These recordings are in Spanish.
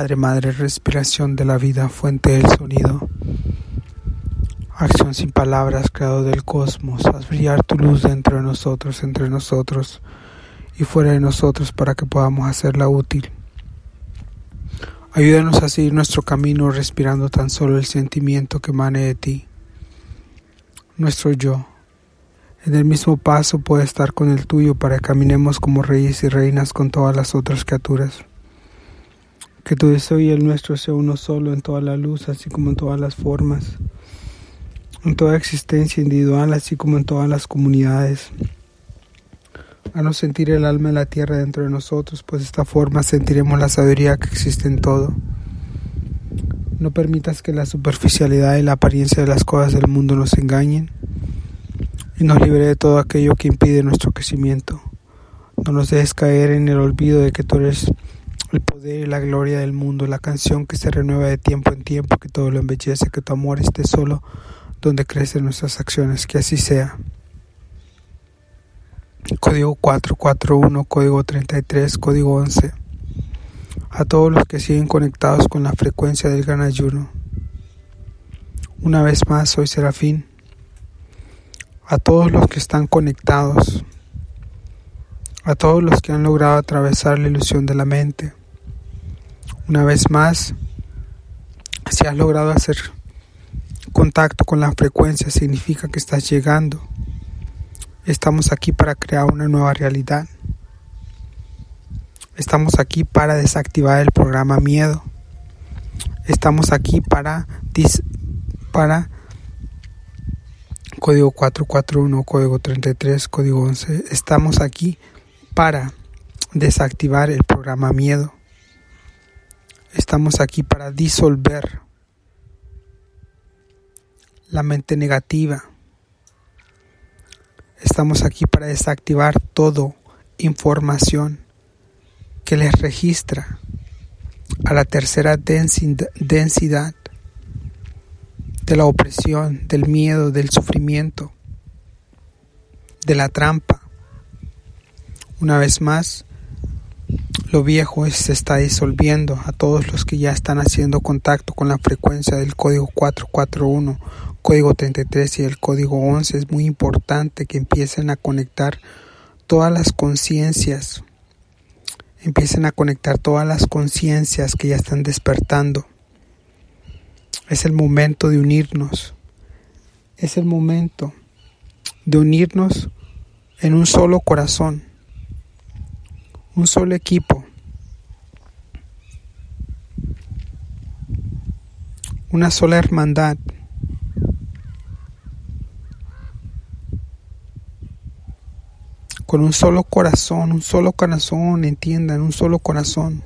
Padre, Madre, respiración de la vida, fuente del sonido. Acción sin palabras, creador del cosmos. Haz brillar tu luz dentro de nosotros, entre nosotros y fuera de nosotros para que podamos hacerla útil. Ayúdanos a seguir nuestro camino respirando tan solo el sentimiento que emane de ti. Nuestro yo. En el mismo paso puede estar con el tuyo para que caminemos como reyes y reinas con todas las otras criaturas. Que tu deseo y el nuestro sea uno solo en toda la luz, así como en todas las formas, en toda existencia individual, así como en todas las comunidades a no sentir el alma en la tierra dentro de nosotros, pues de esta forma sentiremos la sabiduría que existe en todo. No permitas que la superficialidad y la apariencia de las cosas del mundo nos engañen y nos libre de todo aquello que impide nuestro crecimiento. No nos dejes caer en el olvido de que tú eres el poder y la gloria del mundo, la canción que se renueva de tiempo en tiempo, que todo lo embellece, que tu amor esté solo donde crecen nuestras acciones, que así sea. Código 441, código 33, código 11. A todos los que siguen conectados con la frecuencia del gran ayuno. Una vez más, soy Serafín. A todos los que están conectados. A todos los que han logrado atravesar la ilusión de la mente. Una vez más, si has logrado hacer contacto con la frecuencia, significa que estás llegando Estamos aquí para crear una nueva realidad. Estamos aquí para desactivar el programa miedo. Estamos aquí para para código 441, código 33, código 11. Estamos aquí para desactivar el programa miedo. Estamos aquí para disolver la mente negativa Estamos aquí para desactivar todo información que les registra a la tercera densidad de la opresión, del miedo, del sufrimiento, de la trampa. Una vez más, lo viejo se está disolviendo. A todos los que ya están haciendo contacto con la frecuencia del código 441 código 33 y el código 11 es muy importante que empiecen a conectar todas las conciencias, empiecen a conectar todas las conciencias que ya están despertando. Es el momento de unirnos, es el momento de unirnos en un solo corazón, un solo equipo. Una sola hermandad. con un solo corazón, un solo corazón, entiendan, un solo corazón,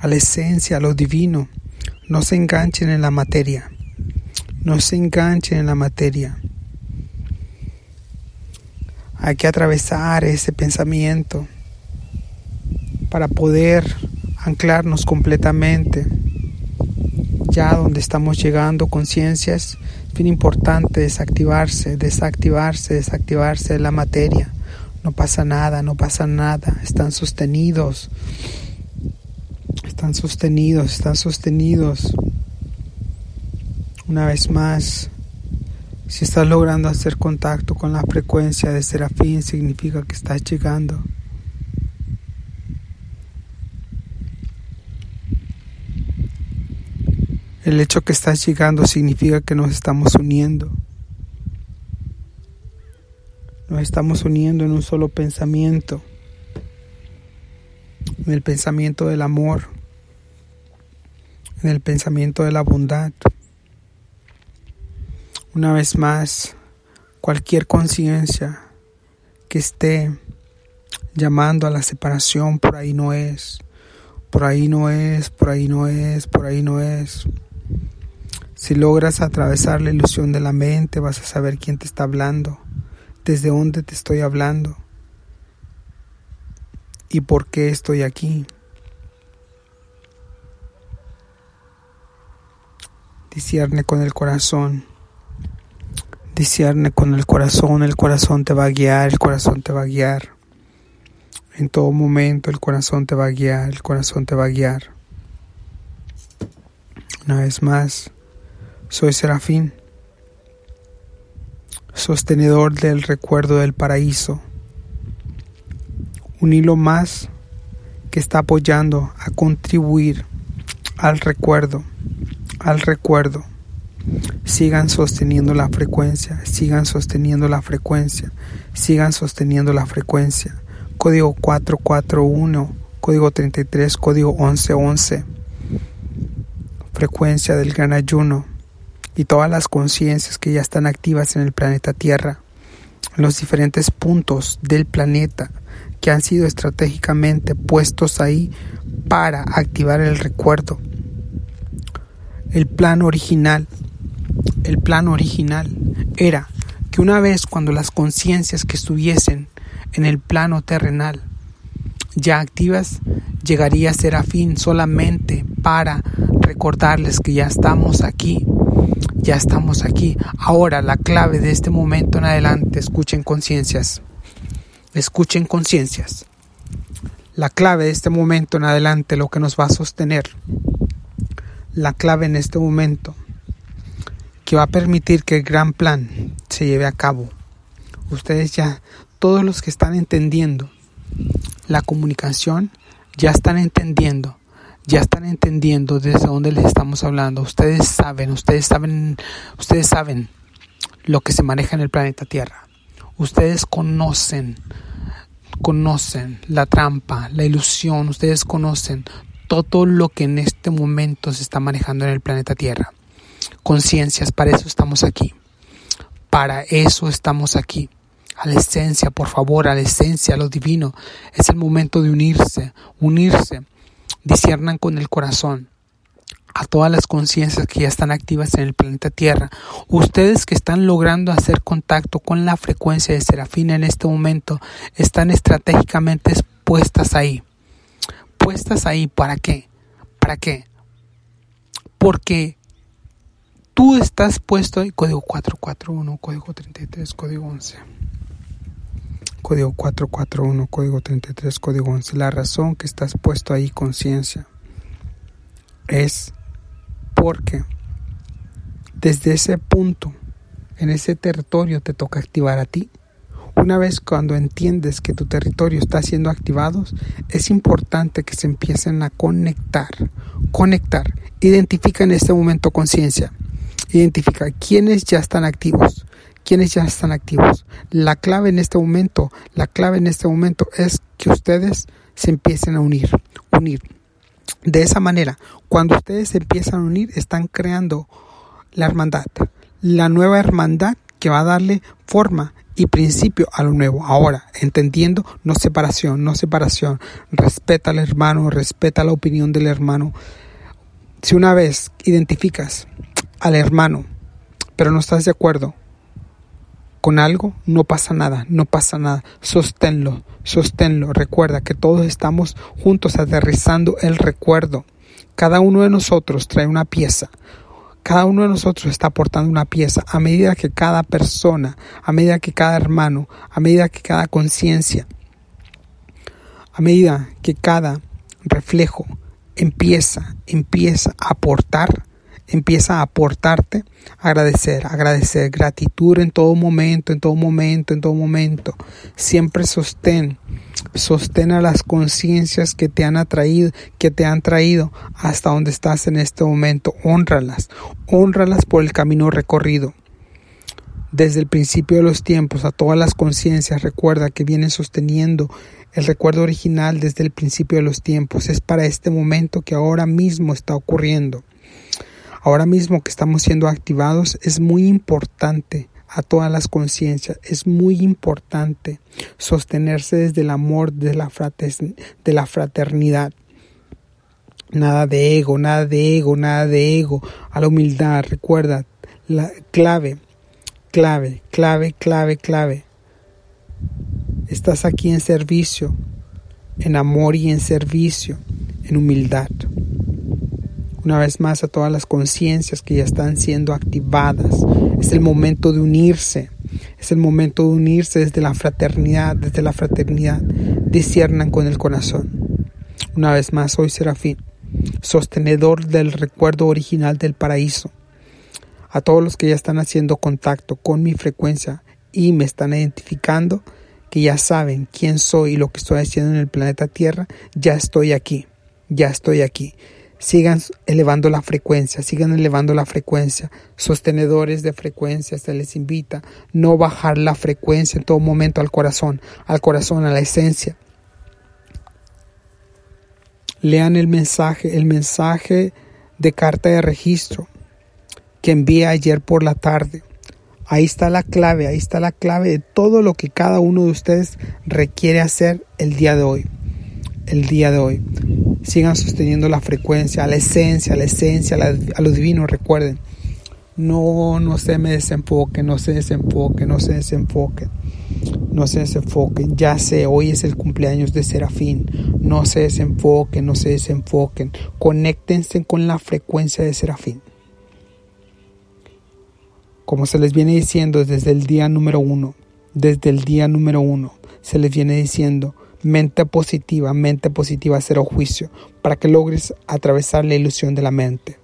a la esencia, a lo divino. No se enganchen en la materia, no se enganchen en la materia. Hay que atravesar ese pensamiento para poder anclarnos completamente ya donde estamos llegando, conciencias, es bien importante desactivarse, desactivarse, desactivarse de la materia no pasa nada, no pasa nada. Están sostenidos. Están sostenidos, están sostenidos. Una vez más, si estás logrando hacer contacto con la frecuencia de serafín, significa que estás llegando. El hecho que estás llegando significa que nos estamos uniendo. Nos estamos uniendo en un solo pensamiento, en el pensamiento del amor, en el pensamiento de la bondad. Una vez más, cualquier conciencia que esté llamando a la separación, por ahí no es, por ahí no es, por ahí no es, por ahí no es. Si logras atravesar la ilusión de la mente, vas a saber quién te está hablando desde dónde te estoy hablando y por qué estoy aquí. Discierne con el corazón. Discierne con el corazón. El corazón te va a guiar. El corazón te va a guiar. En todo momento el corazón te va a guiar. El corazón te va a guiar. Una vez más, soy Serafín, sostenedor del recuerdo del paraíso. Un hilo más que está apoyando a contribuir al recuerdo, al recuerdo. Sigan sosteniendo la frecuencia, sigan sosteniendo la frecuencia, sigan sosteniendo la frecuencia. Código 441, código 33, código 1111. Frecuencia del gran ayuno y todas las conciencias que ya están activas en el planeta Tierra, los diferentes puntos del planeta que han sido estratégicamente puestos ahí para activar el recuerdo. El plan original, el plan original era que una vez cuando las conciencias que estuviesen en el plano terrenal ya activas, llegaría Serafín solamente para recordarles que ya estamos aquí, ya estamos aquí. Ahora la clave de este momento en adelante, escuchen conciencias, escuchen conciencias. La clave de este momento en adelante, lo que nos va a sostener, la clave en este momento, que va a permitir que el gran plan se lleve a cabo. Ustedes ya, todos los que están entendiendo la comunicación, ya están entendiendo ya están entendiendo desde dónde les estamos hablando. Ustedes saben, ustedes saben, ustedes saben lo que se maneja en el planeta Tierra. Ustedes conocen, conocen la trampa, la ilusión, ustedes conocen todo lo que en este momento se está manejando en el planeta Tierra. Conciencias, para eso estamos aquí. Para eso estamos aquí. A la esencia, por favor, a la esencia, a lo divino. Es el momento de unirse, unirse disiernan con el corazón a todas las conciencias que ya están activas en el planeta Tierra. Ustedes que están logrando hacer contacto con la frecuencia de Serafina en este momento están estratégicamente puestas ahí. Puestas ahí, ¿para qué? ¿Para qué? Porque tú estás puesto ahí, código 441, código 33, código 11 código 441, código 33, código 11. La razón que estás puesto ahí, conciencia, es porque desde ese punto, en ese territorio, te toca activar a ti. Una vez cuando entiendes que tu territorio está siendo activado, es importante que se empiecen a conectar, conectar. Identifica en este momento conciencia. Identifica quiénes ya están activos, quienes ya están activos. La clave en este momento, la clave en este momento es que ustedes se empiecen a unir, unir. De esa manera, cuando ustedes se empiezan a unir, están creando la hermandad, la nueva hermandad que va a darle forma y principio a lo nuevo. Ahora, entendiendo, no separación, no separación. Respeta al hermano, respeta la opinión del hermano. Si una vez identificas al hermano, pero no estás de acuerdo con algo, no pasa nada, no pasa nada. Sosténlo, sosténlo. Recuerda que todos estamos juntos aterrizando el recuerdo. Cada uno de nosotros trae una pieza. Cada uno de nosotros está aportando una pieza a medida que cada persona, a medida que cada hermano, a medida que cada conciencia, a medida que cada reflejo empieza, empieza a aportar, empieza a aportarte, agradecer, agradecer, gratitud en todo momento, en todo momento, en todo momento. Siempre sostén, sostén a las conciencias que te han atraído, que te han traído hasta donde estás en este momento. Honralas, honralas por el camino recorrido. Desde el principio de los tiempos, a todas las conciencias, recuerda que vienen sosteniendo el recuerdo original desde el principio de los tiempos. Es para este momento que ahora mismo está ocurriendo ahora mismo que estamos siendo activados es muy importante a todas las conciencias. Es muy importante sostenerse desde el amor de la, fraternidad. Nada de ego, nada de ego, nada de ego. A la humildad, recuerda, la clave, clave, clave, clave, clave. Estás aquí en servicio, en amor y en servicio, en humildad una vez más a todas las conciencias que ya están siendo activadas. Es el momento de unirse. Es el momento de unirse desde la fraternidad, desde la fraternidad. Disciernan con el corazón. Una vez más, soy Serafín. sostenedor del recuerdo original del paraíso. A todos los que ya están haciendo contacto con mi frecuencia y me están identificando, que ya saben quién soy y lo que estoy haciendo en el planeta Tierra, ya estoy aquí, ya estoy aquí. Sigan elevando la frecuencia, sigan elevando la frecuencia. Sostenedores de frecuencia, se les invita no bajar la frecuencia en todo momento al corazón, al corazón, a la esencia. Lean el mensaje, el mensaje de carta de registro que envié ayer por la tarde. Ahí está la clave, ahí está la clave de todo lo que cada uno de ustedes requiere hacer el día de hoy. El día de hoy. Sigan sosteniendo la frecuencia, la esencia, la esencia, a lo divino, recuerden. No, no se me desenfoquen, no se desenfoquen, no se desenfoquen. No se desenfoquen. Ya sé, hoy es el cumpleaños de Serafín. No se desenfoquen, no se desenfoquen. Conéctense con la frecuencia de Serafín. Como se les viene diciendo desde el día número uno, desde el día número uno, se les viene diciendo mente positiva, mente positiva, cero juicio, para que logres atravesar la ilusión de la mente.